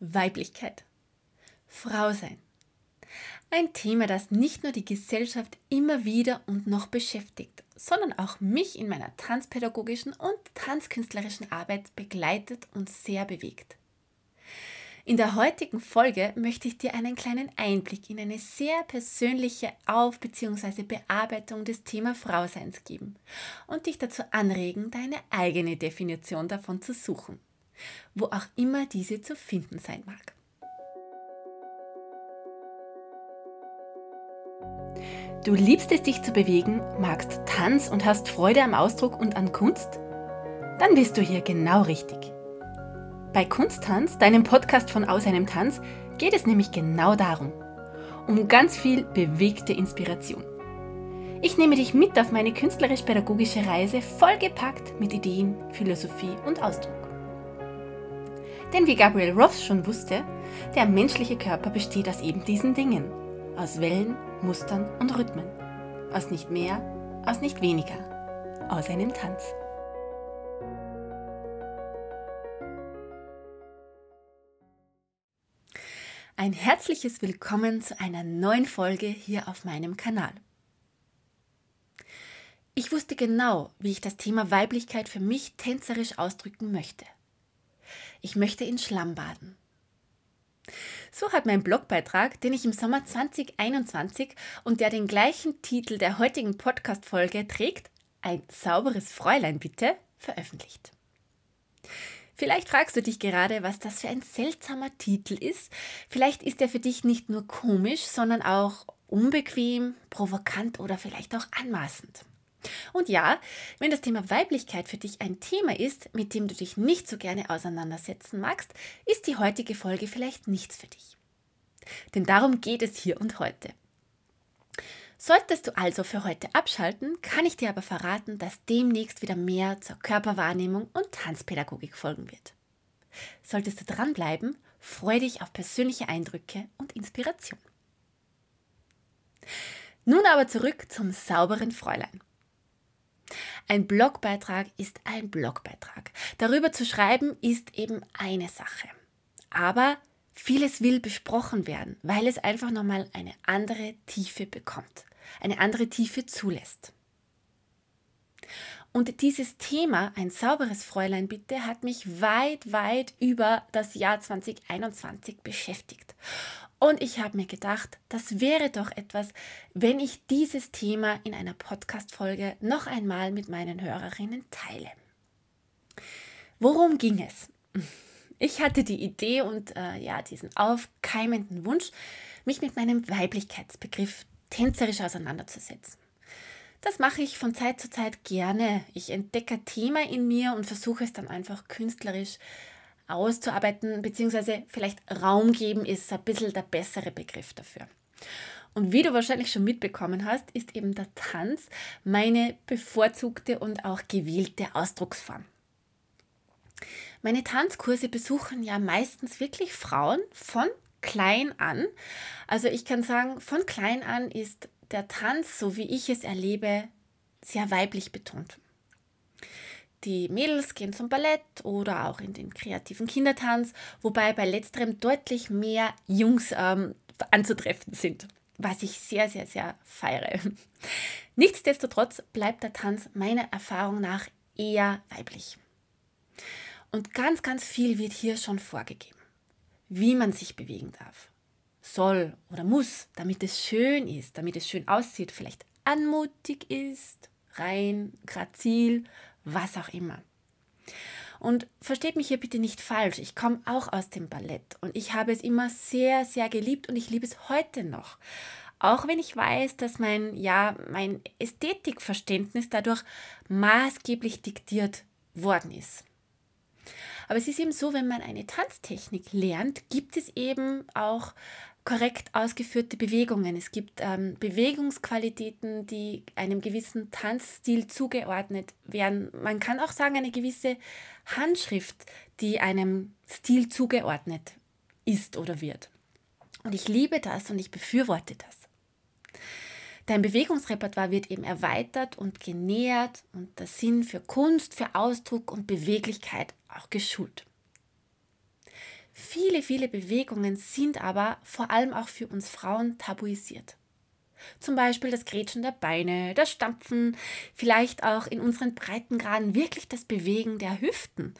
Weiblichkeit. Frau sein. Ein Thema, das nicht nur die Gesellschaft immer wieder und noch beschäftigt, sondern auch mich in meiner tanzpädagogischen und tanzkünstlerischen Arbeit begleitet und sehr bewegt. In der heutigen Folge möchte ich dir einen kleinen Einblick in eine sehr persönliche Auf- bzw. Bearbeitung des Thema Frauseins geben und dich dazu anregen, deine eigene Definition davon zu suchen, wo auch immer diese zu finden sein mag. Du liebst es, dich zu bewegen, magst Tanz und hast Freude am Ausdruck und an Kunst? Dann bist du hier genau richtig. Bei Kunsttanz, deinem Podcast von Aus einem Tanz, geht es nämlich genau darum. Um ganz viel bewegte Inspiration. Ich nehme dich mit auf meine künstlerisch-pädagogische Reise vollgepackt mit Ideen, Philosophie und Ausdruck. Denn wie Gabriel Ross schon wusste, der menschliche Körper besteht aus eben diesen Dingen. Aus Wellen, Mustern und Rhythmen. Aus nicht mehr, aus nicht weniger. Aus einem Tanz. Ein herzliches Willkommen zu einer neuen Folge hier auf meinem Kanal. Ich wusste genau, wie ich das Thema Weiblichkeit für mich tänzerisch ausdrücken möchte. Ich möchte in Schlamm baden. So hat mein Blogbeitrag, den ich im Sommer 2021 und der den gleichen Titel der heutigen Podcast-Folge trägt, ein sauberes Fräulein bitte, veröffentlicht. Vielleicht fragst du dich gerade, was das für ein seltsamer Titel ist. Vielleicht ist er für dich nicht nur komisch, sondern auch unbequem, provokant oder vielleicht auch anmaßend. Und ja, wenn das Thema Weiblichkeit für dich ein Thema ist, mit dem du dich nicht so gerne auseinandersetzen magst, ist die heutige Folge vielleicht nichts für dich. Denn darum geht es hier und heute. Solltest du also für heute abschalten, kann ich dir aber verraten, dass demnächst wieder mehr zur Körperwahrnehmung und Tanzpädagogik folgen wird. Solltest du dranbleiben, freue dich auf persönliche Eindrücke und Inspiration. Nun aber zurück zum sauberen Fräulein. Ein Blogbeitrag ist ein Blogbeitrag. Darüber zu schreiben ist eben eine Sache. Aber vieles will besprochen werden, weil es einfach nochmal eine andere Tiefe bekommt eine andere Tiefe zulässt. Und dieses Thema, ein sauberes Fräulein bitte, hat mich weit, weit über das Jahr 2021 beschäftigt. Und ich habe mir gedacht, das wäre doch etwas, wenn ich dieses Thema in einer Podcast-Folge noch einmal mit meinen Hörerinnen teile. Worum ging es? Ich hatte die Idee und äh, ja, diesen aufkeimenden Wunsch, mich mit meinem Weiblichkeitsbegriff tänzerisch auseinanderzusetzen. Das mache ich von Zeit zu Zeit gerne. Ich entdecke ein Thema in mir und versuche es dann einfach künstlerisch auszuarbeiten, beziehungsweise vielleicht Raum geben ist ein bisschen der bessere Begriff dafür. Und wie du wahrscheinlich schon mitbekommen hast, ist eben der Tanz meine bevorzugte und auch gewählte Ausdrucksform. Meine Tanzkurse besuchen ja meistens wirklich Frauen von klein an. Also ich kann sagen, von klein an ist der Tanz, so wie ich es erlebe, sehr weiblich betont. Die Mädels gehen zum Ballett oder auch in den kreativen Kindertanz, wobei bei letzterem deutlich mehr Jungs ähm, anzutreffen sind, was ich sehr, sehr, sehr feiere. Nichtsdestotrotz bleibt der Tanz meiner Erfahrung nach eher weiblich. Und ganz, ganz viel wird hier schon vorgegeben wie man sich bewegen darf. Soll oder muss, damit es schön ist, damit es schön aussieht, vielleicht anmutig ist, rein, grazil, was auch immer. Und versteht mich hier bitte nicht falsch, ich komme auch aus dem Ballett und ich habe es immer sehr, sehr geliebt und ich liebe es heute noch. Auch wenn ich weiß, dass mein, ja, mein Ästhetikverständnis dadurch maßgeblich diktiert worden ist. Aber es ist eben so, wenn man eine Tanztechnik lernt, gibt es eben auch korrekt ausgeführte Bewegungen. Es gibt ähm, Bewegungsqualitäten, die einem gewissen Tanzstil zugeordnet werden. Man kann auch sagen, eine gewisse Handschrift, die einem Stil zugeordnet ist oder wird. Und ich liebe das und ich befürworte das. Dein Bewegungsrepertoire wird eben erweitert und genährt und der Sinn für Kunst, für Ausdruck und Beweglichkeit auch geschult. Viele, viele Bewegungen sind aber vor allem auch für uns Frauen tabuisiert. Zum Beispiel das Grätschen der Beine, das Stampfen, vielleicht auch in unseren Breitengraden wirklich das Bewegen der Hüften,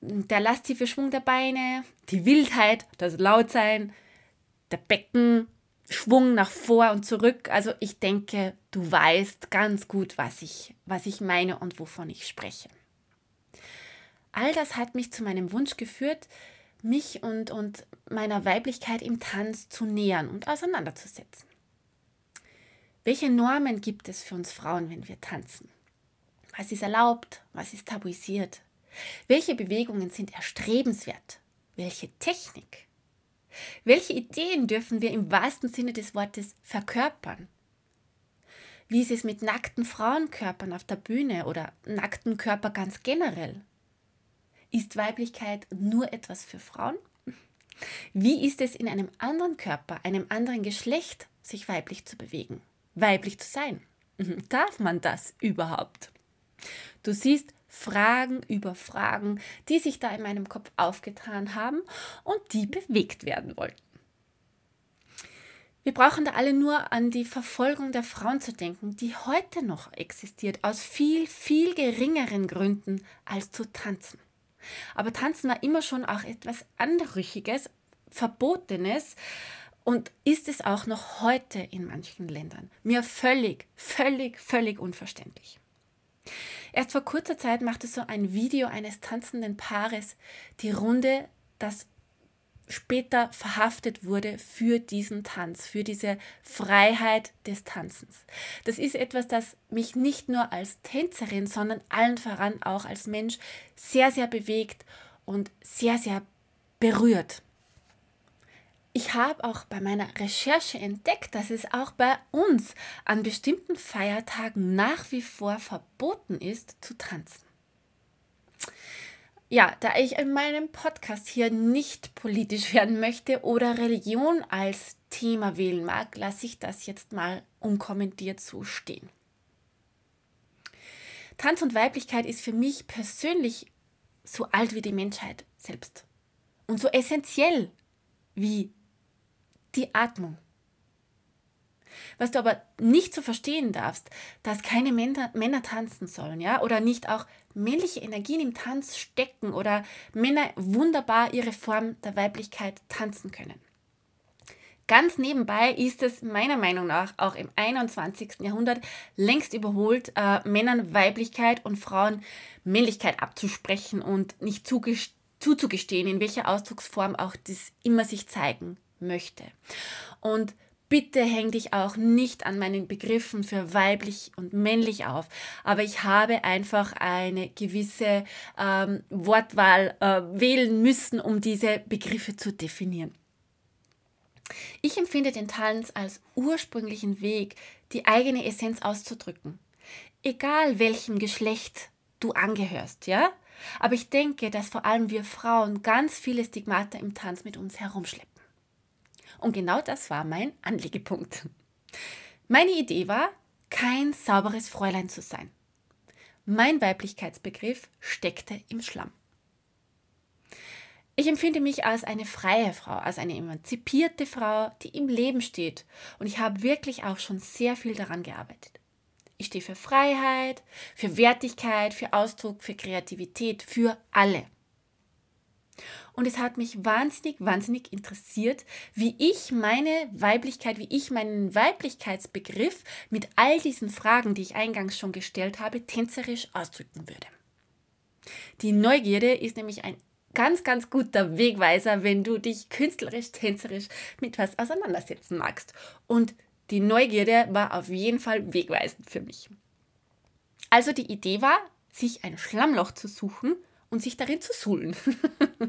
der lastive Schwung der Beine, die Wildheit, das Lautsein, der Beckenschwung nach vor und zurück. Also ich denke, du weißt ganz gut, was ich, was ich meine und wovon ich spreche. All das hat mich zu meinem Wunsch geführt, mich und, und meiner Weiblichkeit im Tanz zu nähern und auseinanderzusetzen. Welche Normen gibt es für uns Frauen, wenn wir tanzen? Was ist erlaubt? Was ist tabuisiert? Welche Bewegungen sind erstrebenswert? Welche Technik? Welche Ideen dürfen wir im wahrsten Sinne des Wortes verkörpern? Wie ist es mit nackten Frauenkörpern auf der Bühne oder nackten Körper ganz generell? Ist Weiblichkeit nur etwas für Frauen? Wie ist es in einem anderen Körper, einem anderen Geschlecht, sich weiblich zu bewegen? weiblich zu sein. Mhm. Darf man das überhaupt? Du siehst Fragen über Fragen, die sich da in meinem Kopf aufgetan haben und die bewegt werden wollten. Wir brauchen da alle nur an die Verfolgung der Frauen zu denken, die heute noch existiert, aus viel, viel geringeren Gründen als zu tanzen. Aber tanzen war immer schon auch etwas Anrüchiges, Verbotenes, und ist es auch noch heute in manchen Ländern. Mir völlig, völlig, völlig unverständlich. Erst vor kurzer Zeit machte so ein Video eines tanzenden Paares die Runde, das später verhaftet wurde für diesen Tanz, für diese Freiheit des Tanzens. Das ist etwas, das mich nicht nur als Tänzerin, sondern allen voran auch als Mensch sehr, sehr bewegt und sehr, sehr berührt ich habe auch bei meiner Recherche entdeckt, dass es auch bei uns an bestimmten Feiertagen nach wie vor verboten ist zu tanzen. Ja, da ich in meinem Podcast hier nicht politisch werden möchte oder Religion als Thema wählen mag, lasse ich das jetzt mal unkommentiert so stehen. Tanz und Weiblichkeit ist für mich persönlich so alt wie die Menschheit selbst und so essentiell wie die Atmung. Was du aber nicht zu so verstehen darfst, dass keine Männer, Männer tanzen sollen, ja, oder nicht auch männliche Energien im Tanz stecken oder Männer wunderbar ihre Form der Weiblichkeit tanzen können. Ganz nebenbei ist es meiner Meinung nach auch im 21. Jahrhundert längst überholt, äh, Männern Weiblichkeit und Frauen Männlichkeit abzusprechen und nicht zuzugestehen, in welcher Ausdrucksform auch das immer sich zeigen möchte. Und bitte häng dich auch nicht an meinen Begriffen für weiblich und männlich auf. Aber ich habe einfach eine gewisse ähm, Wortwahl äh, wählen müssen, um diese Begriffe zu definieren. Ich empfinde den Tanz als ursprünglichen Weg, die eigene Essenz auszudrücken. Egal welchem Geschlecht du angehörst, ja? Aber ich denke, dass vor allem wir Frauen ganz viele Stigmata im Tanz mit uns herumschleppen. Und genau das war mein Anliegepunkt. Meine Idee war, kein sauberes Fräulein zu sein. Mein Weiblichkeitsbegriff steckte im Schlamm. Ich empfinde mich als eine freie Frau, als eine emanzipierte Frau, die im Leben steht. Und ich habe wirklich auch schon sehr viel daran gearbeitet. Ich stehe für Freiheit, für Wertigkeit, für Ausdruck, für Kreativität, für alle. Und es hat mich wahnsinnig, wahnsinnig interessiert, wie ich meine Weiblichkeit, wie ich meinen Weiblichkeitsbegriff mit all diesen Fragen, die ich eingangs schon gestellt habe, tänzerisch ausdrücken würde. Die Neugierde ist nämlich ein ganz, ganz guter Wegweiser, wenn du dich künstlerisch, tänzerisch mit was auseinandersetzen magst. Und die Neugierde war auf jeden Fall wegweisend für mich. Also die Idee war, sich ein Schlammloch zu suchen und sich darin zu suhlen.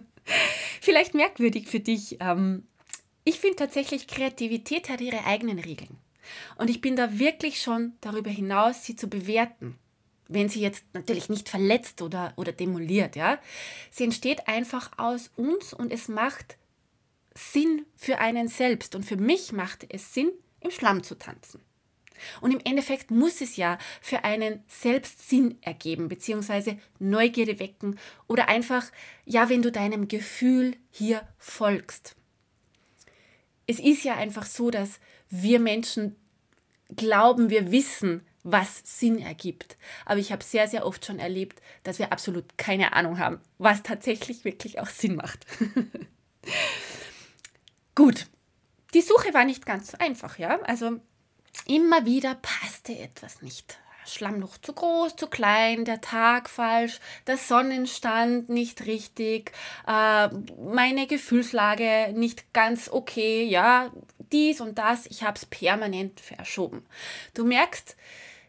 Vielleicht merkwürdig für dich. Ähm, ich finde tatsächlich, Kreativität hat ihre eigenen Regeln. Und ich bin da wirklich schon darüber hinaus, sie zu bewerten. Wenn sie jetzt natürlich nicht verletzt oder, oder demoliert, ja. Sie entsteht einfach aus uns und es macht Sinn für einen selbst. Und für mich macht es Sinn, im Schlamm zu tanzen. Und im Endeffekt muss es ja für einen selbst Sinn ergeben, beziehungsweise Neugierde wecken oder einfach, ja, wenn du deinem Gefühl hier folgst. Es ist ja einfach so, dass wir Menschen glauben, wir wissen, was Sinn ergibt. Aber ich habe sehr, sehr oft schon erlebt, dass wir absolut keine Ahnung haben, was tatsächlich wirklich auch Sinn macht. Gut, die Suche war nicht ganz so einfach, ja. Also Immer wieder passte etwas nicht. Schlammloch zu groß, zu klein, der Tag falsch, der Sonnenstand nicht richtig, äh, meine Gefühlslage nicht ganz okay, ja, dies und das, ich habe es permanent verschoben. Du merkst,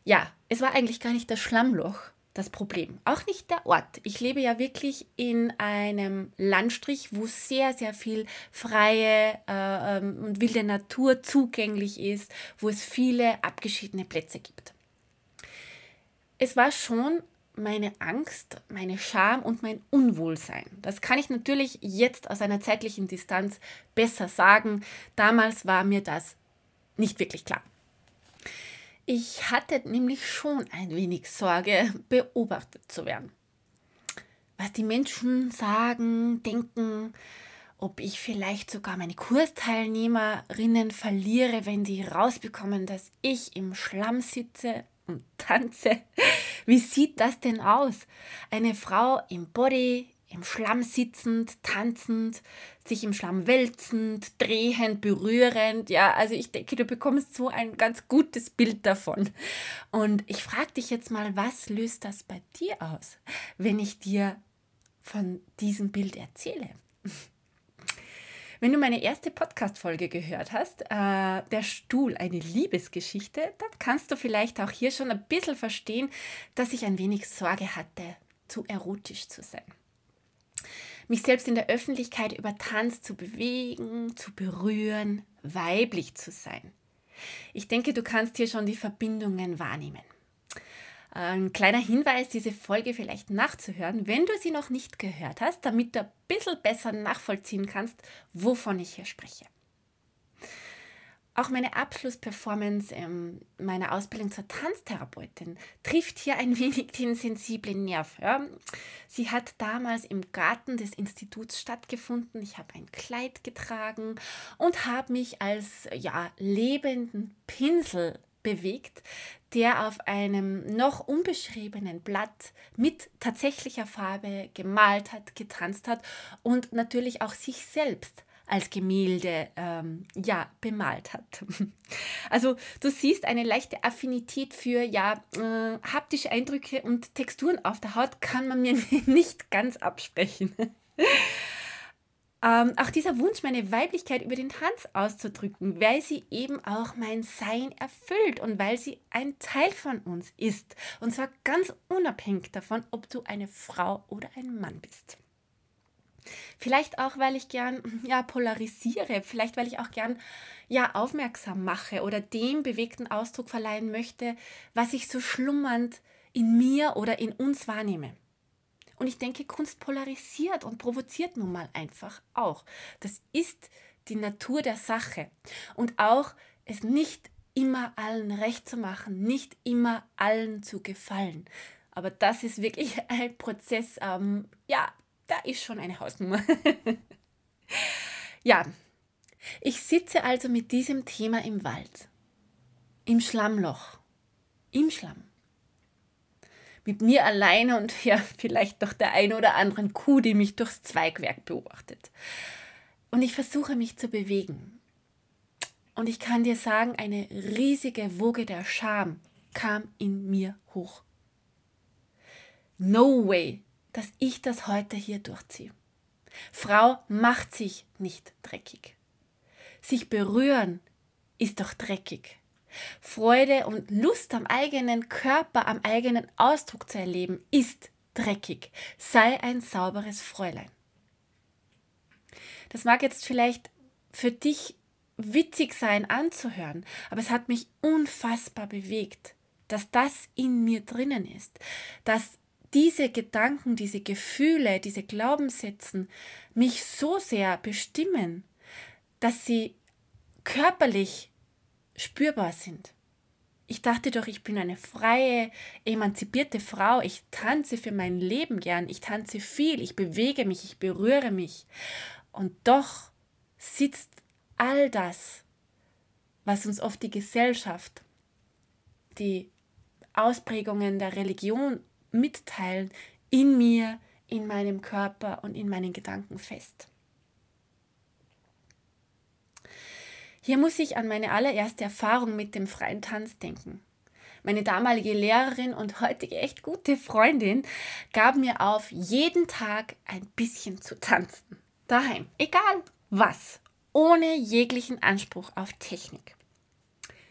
ja, es war eigentlich gar nicht das Schlammloch, das Problem. Auch nicht der Ort. Ich lebe ja wirklich in einem Landstrich, wo sehr, sehr viel freie äh, ähm, und wilde Natur zugänglich ist, wo es viele abgeschiedene Plätze gibt. Es war schon meine Angst, meine Scham und mein Unwohlsein. Das kann ich natürlich jetzt aus einer zeitlichen Distanz besser sagen. Damals war mir das nicht wirklich klar. Ich hatte nämlich schon ein wenig Sorge, beobachtet zu werden. Was die Menschen sagen, denken, ob ich vielleicht sogar meine Kursteilnehmerinnen verliere, wenn sie rausbekommen, dass ich im Schlamm sitze und tanze. Wie sieht das denn aus? Eine Frau im Body, im Schlamm sitzend, tanzend, sich im Schlamm wälzend, drehend, berührend. Ja, also ich denke, du bekommst so ein ganz gutes Bild davon. Und ich frage dich jetzt mal, was löst das bei dir aus, wenn ich dir von diesem Bild erzähle? Wenn du meine erste Podcast-Folge gehört hast, äh, Der Stuhl, eine Liebesgeschichte, dann kannst du vielleicht auch hier schon ein bisschen verstehen, dass ich ein wenig Sorge hatte, zu erotisch zu sein mich selbst in der Öffentlichkeit über Tanz zu bewegen, zu berühren, weiblich zu sein. Ich denke, du kannst hier schon die Verbindungen wahrnehmen. Ein kleiner Hinweis, diese Folge vielleicht nachzuhören, wenn du sie noch nicht gehört hast, damit du ein bisschen besser nachvollziehen kannst, wovon ich hier spreche. Auch meine Abschlussperformance in meiner Ausbildung zur Tanztherapeutin trifft hier ein wenig den sensiblen Nerv. Ja. Sie hat damals im Garten des Instituts stattgefunden. Ich habe ein Kleid getragen und habe mich als ja, lebenden Pinsel bewegt, der auf einem noch unbeschriebenen Blatt mit tatsächlicher Farbe gemalt hat, getanzt hat und natürlich auch sich selbst als Gemälde ähm, ja, bemalt hat. Also du siehst eine leichte Affinität für ja, äh, haptische Eindrücke und Texturen auf der Haut kann man mir nicht ganz absprechen. ähm, auch dieser Wunsch, meine Weiblichkeit über den Tanz auszudrücken, weil sie eben auch mein Sein erfüllt und weil sie ein Teil von uns ist. Und zwar ganz unabhängig davon, ob du eine Frau oder ein Mann bist. Vielleicht auch, weil ich gern ja, polarisiere, vielleicht weil ich auch gern ja, aufmerksam mache oder dem bewegten Ausdruck verleihen möchte, was ich so schlummernd in mir oder in uns wahrnehme. Und ich denke, Kunst polarisiert und provoziert nun mal einfach auch. Das ist die Natur der Sache. Und auch es nicht immer allen recht zu machen, nicht immer allen zu gefallen. Aber das ist wirklich ein Prozess, ähm, ja, da ist schon eine Hausnummer. ja, ich sitze also mit diesem Thema im Wald, im Schlammloch, im Schlamm. Mit mir alleine und ja, vielleicht doch der ein oder anderen Kuh, die mich durchs Zweigwerk beobachtet. Und ich versuche mich zu bewegen. Und ich kann dir sagen, eine riesige Woge der Scham kam in mir hoch. No way dass ich das heute hier durchziehe. Frau macht sich nicht dreckig. Sich berühren ist doch dreckig. Freude und Lust am eigenen Körper, am eigenen Ausdruck zu erleben, ist dreckig. Sei ein sauberes Fräulein. Das mag jetzt vielleicht für dich witzig sein anzuhören, aber es hat mich unfassbar bewegt, dass das in mir drinnen ist, dass diese Gedanken, diese Gefühle, diese Glaubenssätze mich so sehr bestimmen, dass sie körperlich spürbar sind. Ich dachte doch, ich bin eine freie, emanzipierte Frau. Ich tanze für mein Leben gern. Ich tanze viel. Ich bewege mich. Ich berühre mich. Und doch sitzt all das, was uns oft die Gesellschaft, die Ausprägungen der Religion mitteilen, in mir, in meinem Körper und in meinen Gedanken fest. Hier muss ich an meine allererste Erfahrung mit dem freien Tanz denken. Meine damalige Lehrerin und heutige echt gute Freundin gab mir auf, jeden Tag ein bisschen zu tanzen. Daheim, egal was, ohne jeglichen Anspruch auf Technik.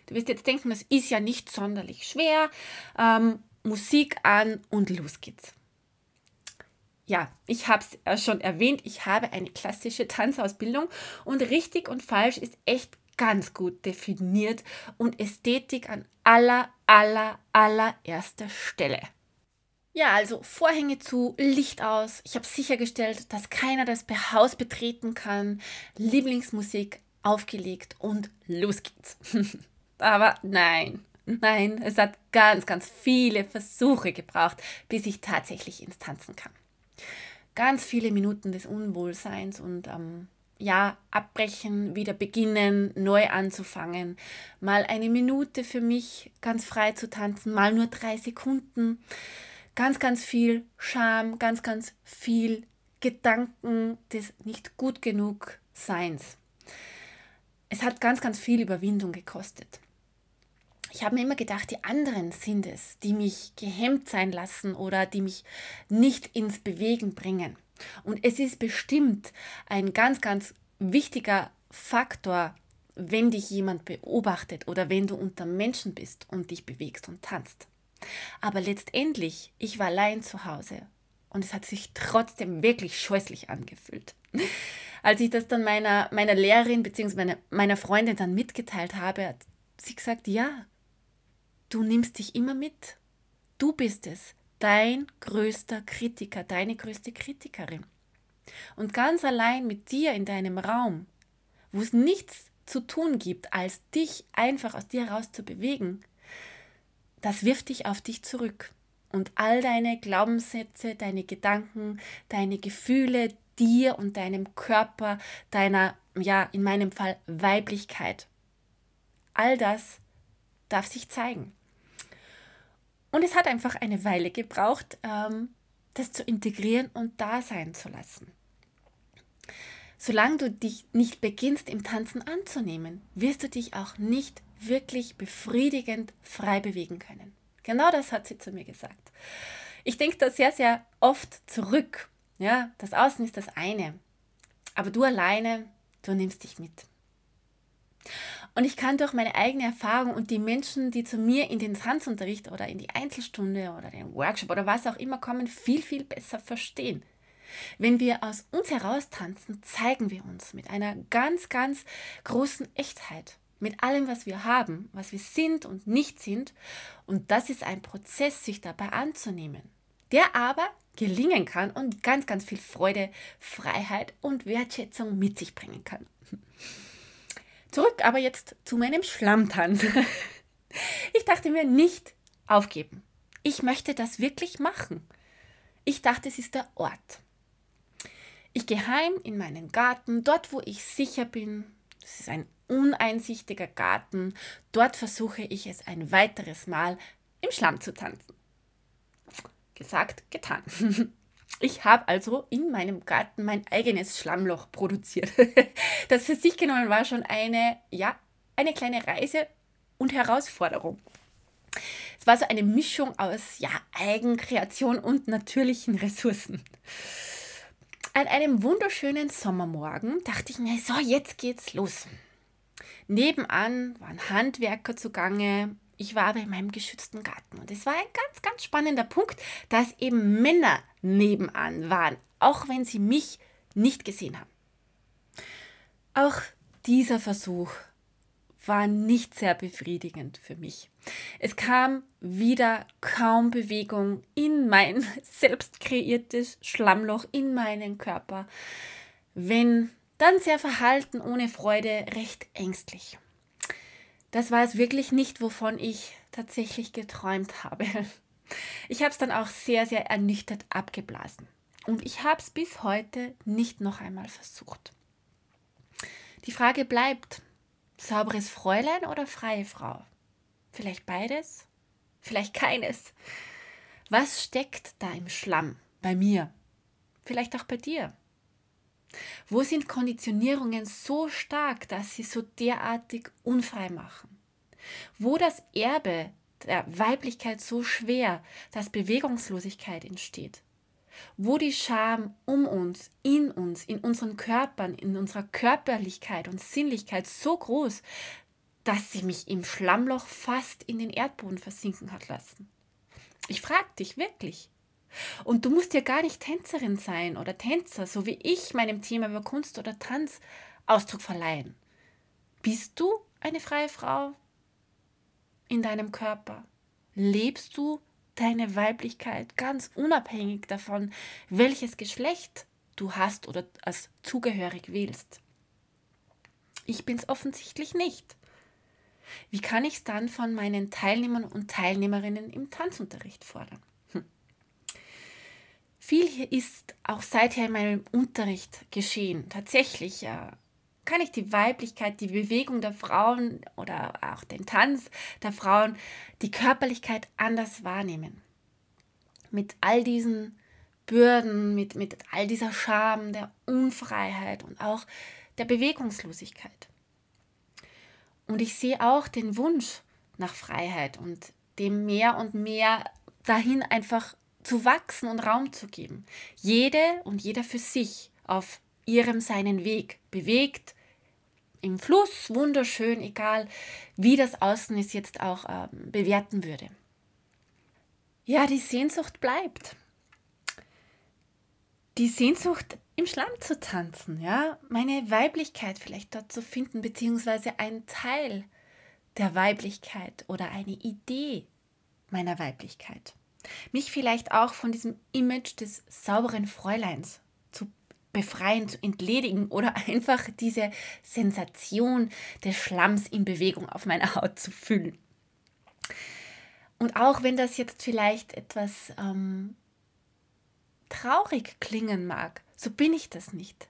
Du wirst jetzt denken, das ist ja nicht sonderlich schwer. Ähm, Musik an und los geht's. Ja, ich habe es schon erwähnt, ich habe eine klassische Tanzausbildung und richtig und falsch ist echt ganz gut definiert und Ästhetik an aller, aller, allererster Stelle. Ja, also Vorhänge zu, Licht aus. Ich habe sichergestellt, dass keiner das Haus betreten kann. Lieblingsmusik aufgelegt und los geht's. Aber nein, nein, es hat ganz, ganz viele Versuche gebraucht, bis ich tatsächlich ins Tanzen kam. Ganz viele Minuten des Unwohlseins und ähm, ja, abbrechen, wieder beginnen, neu anzufangen. Mal eine Minute für mich ganz frei zu tanzen, mal nur drei Sekunden. Ganz, ganz viel Scham, ganz, ganz viel Gedanken des nicht gut genug Seins. Es hat ganz, ganz viel Überwindung gekostet. Ich habe mir immer gedacht, die anderen sind es, die mich gehemmt sein lassen oder die mich nicht ins Bewegen bringen. Und es ist bestimmt ein ganz, ganz wichtiger Faktor, wenn dich jemand beobachtet oder wenn du unter Menschen bist und dich bewegst und tanzt. Aber letztendlich, ich war allein zu Hause und es hat sich trotzdem wirklich scheußlich angefühlt. Als ich das dann meiner, meiner Lehrerin bzw. Meiner, meiner Freundin dann mitgeteilt habe, hat sie gesagt, ja, du nimmst dich immer mit. Du bist es, dein größter Kritiker, deine größte Kritikerin. Und ganz allein mit dir in deinem Raum, wo es nichts zu tun gibt, als dich einfach aus dir heraus zu bewegen, das wirft dich auf dich zurück. Und all deine Glaubenssätze, deine Gedanken, deine Gefühle dir und deinem Körper, deiner, ja, in meinem Fall Weiblichkeit, all das darf sich zeigen. Und es hat einfach eine Weile gebraucht, ähm, das zu integrieren und da sein zu lassen. Solange du dich nicht beginnst im Tanzen anzunehmen, wirst du dich auch nicht wirklich befriedigend frei bewegen können. Genau das hat sie zu mir gesagt. Ich denke da sehr, sehr oft zurück. Ja, das Außen ist das eine. Aber du alleine, du nimmst dich mit. Und ich kann durch meine eigene Erfahrung und die Menschen, die zu mir in den Tanzunterricht oder in die Einzelstunde oder den Workshop oder was auch immer kommen, viel, viel besser verstehen. Wenn wir aus uns heraus tanzen, zeigen wir uns mit einer ganz, ganz großen Echtheit, mit allem, was wir haben, was wir sind und nicht sind. Und das ist ein Prozess, sich dabei anzunehmen, der aber gelingen kann und ganz, ganz viel Freude, Freiheit und Wertschätzung mit sich bringen kann. Zurück aber jetzt zu meinem Schlammtanz. Ich dachte mir nicht aufgeben. Ich möchte das wirklich machen. Ich dachte, es ist der Ort. Ich gehe heim in meinen Garten, dort wo ich sicher bin. Es ist ein uneinsichtiger Garten. Dort versuche ich es ein weiteres Mal im Schlamm zu tanzen. Gesagt, getan. Ich habe also in meinem Garten mein eigenes Schlammloch produziert. Das für sich genommen war schon eine, ja, eine kleine Reise und Herausforderung. Es war so eine Mischung aus ja, Eigenkreation und natürlichen Ressourcen. An einem wunderschönen Sommermorgen dachte ich mir, so, jetzt geht's los. Nebenan waren Handwerker zugange. Ich war aber in meinem geschützten Garten. Und es war ein ganz, ganz spannender Punkt, dass eben Männer nebenan waren, auch wenn sie mich nicht gesehen haben. Auch dieser Versuch war nicht sehr befriedigend für mich. Es kam wieder kaum Bewegung in mein selbst kreiertes Schlammloch, in meinen Körper, wenn dann sehr verhalten, ohne Freude, recht ängstlich. Das war es wirklich nicht, wovon ich tatsächlich geträumt habe. Ich habe es dann auch sehr, sehr ernüchtert abgeblasen. Und ich habe es bis heute nicht noch einmal versucht. Die Frage bleibt, sauberes Fräulein oder freie Frau? Vielleicht beides? Vielleicht keines? Was steckt da im Schlamm bei mir? Vielleicht auch bei dir? Wo sind Konditionierungen so stark, dass sie so derartig unfrei machen? Wo das Erbe der Weiblichkeit so schwer, dass Bewegungslosigkeit entsteht? Wo die Scham um uns, in uns, in unseren Körpern, in unserer Körperlichkeit und Sinnlichkeit so groß, dass sie mich im Schlammloch fast in den Erdboden versinken hat lassen? Ich frage dich wirklich. Und du musst ja gar nicht Tänzerin sein oder Tänzer, so wie ich meinem Thema über Kunst oder Tanz Ausdruck verleihen. Bist du eine freie Frau in deinem Körper? Lebst du deine Weiblichkeit ganz unabhängig davon, welches Geschlecht du hast oder als zugehörig wählst? Ich bin es offensichtlich nicht. Wie kann ich es dann von meinen Teilnehmern und Teilnehmerinnen im Tanzunterricht fordern? Viel hier ist auch seither in meinem Unterricht geschehen. Tatsächlich kann ich die Weiblichkeit, die Bewegung der Frauen oder auch den Tanz der Frauen, die Körperlichkeit anders wahrnehmen. Mit all diesen Bürden, mit, mit all dieser Scham, der Unfreiheit und auch der Bewegungslosigkeit. Und ich sehe auch den Wunsch nach Freiheit und dem mehr und mehr dahin einfach zu wachsen und Raum zu geben. Jede und jeder für sich auf ihrem seinen Weg bewegt, im Fluss, wunderschön, egal wie das Außen es jetzt auch ähm, bewerten würde. Ja, die Sehnsucht bleibt. Die Sehnsucht im Schlamm zu tanzen, ja, meine Weiblichkeit vielleicht dort zu finden, beziehungsweise ein Teil der Weiblichkeit oder eine Idee meiner Weiblichkeit. Mich vielleicht auch von diesem Image des sauberen Fräuleins zu befreien, zu entledigen oder einfach diese Sensation des Schlamms in Bewegung auf meiner Haut zu fühlen. Und auch wenn das jetzt vielleicht etwas ähm, traurig klingen mag, so bin ich das nicht.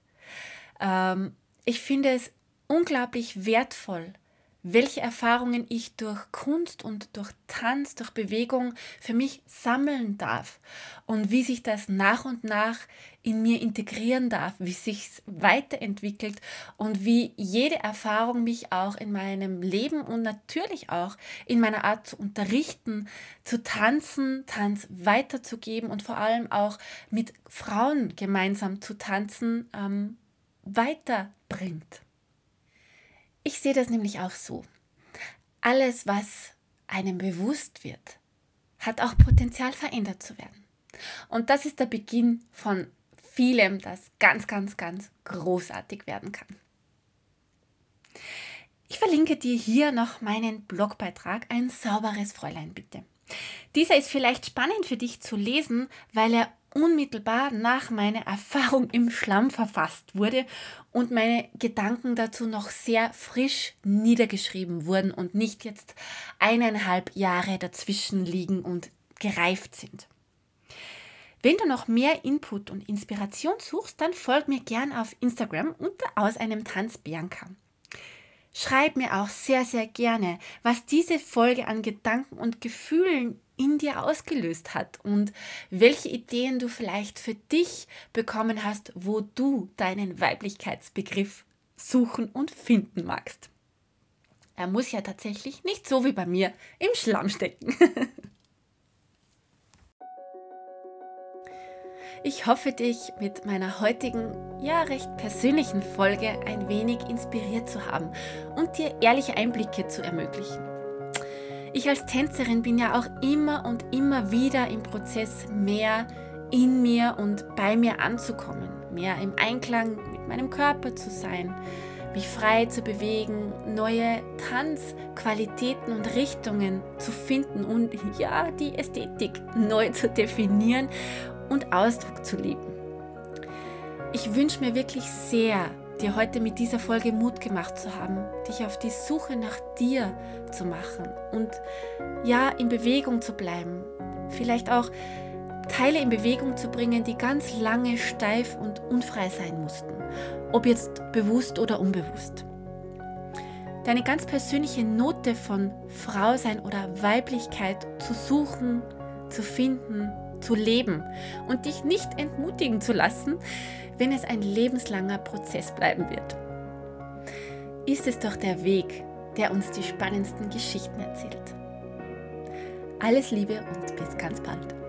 Ähm, ich finde es unglaublich wertvoll, welche Erfahrungen ich durch Kunst und durch Tanz, durch Bewegung für mich sammeln darf und wie sich das nach und nach in mir integrieren darf, wie sich weiterentwickelt und wie jede Erfahrung mich auch in meinem Leben und natürlich auch in meiner Art zu unterrichten, zu tanzen, Tanz weiterzugeben und vor allem auch mit Frauen gemeinsam zu tanzen ähm, weiterbringt. Ich sehe das nämlich auch so. Alles, was einem bewusst wird, hat auch Potenzial verändert zu werden. Und das ist der Beginn von vielem, das ganz, ganz, ganz großartig werden kann. Ich verlinke dir hier noch meinen Blogbeitrag Ein sauberes Fräulein bitte. Dieser ist vielleicht spannend für dich zu lesen, weil er unmittelbar nach meiner Erfahrung im Schlamm verfasst wurde und meine Gedanken dazu noch sehr frisch niedergeschrieben wurden und nicht jetzt eineinhalb Jahre dazwischen liegen und gereift sind. Wenn du noch mehr Input und Inspiration suchst, dann folg mir gern auf Instagram unter aus einem Tanz Bianca. Schreib mir auch sehr, sehr gerne, was diese Folge an Gedanken und Gefühlen in dir ausgelöst hat und welche Ideen du vielleicht für dich bekommen hast, wo du deinen Weiblichkeitsbegriff suchen und finden magst. Er muss ja tatsächlich nicht so wie bei mir im Schlamm stecken. Ich hoffe, dich mit meiner heutigen, ja recht persönlichen Folge ein wenig inspiriert zu haben und dir ehrliche Einblicke zu ermöglichen. Ich als Tänzerin bin ja auch immer und immer wieder im Prozess, mehr in mir und bei mir anzukommen, mehr im Einklang mit meinem Körper zu sein, mich frei zu bewegen, neue Tanzqualitäten und Richtungen zu finden und ja, die Ästhetik neu zu definieren und Ausdruck zu lieben. Ich wünsche mir wirklich sehr, dir heute mit dieser Folge Mut gemacht zu haben, dich auf die Suche nach dir zu machen und ja, in Bewegung zu bleiben. Vielleicht auch Teile in Bewegung zu bringen, die ganz lange steif und unfrei sein mussten, ob jetzt bewusst oder unbewusst. Deine ganz persönliche Note von Frausein oder Weiblichkeit zu suchen, zu finden, zu leben und dich nicht entmutigen zu lassen, wenn es ein lebenslanger Prozess bleiben wird. Ist es doch der Weg, der uns die spannendsten Geschichten erzählt. Alles Liebe und bis ganz bald.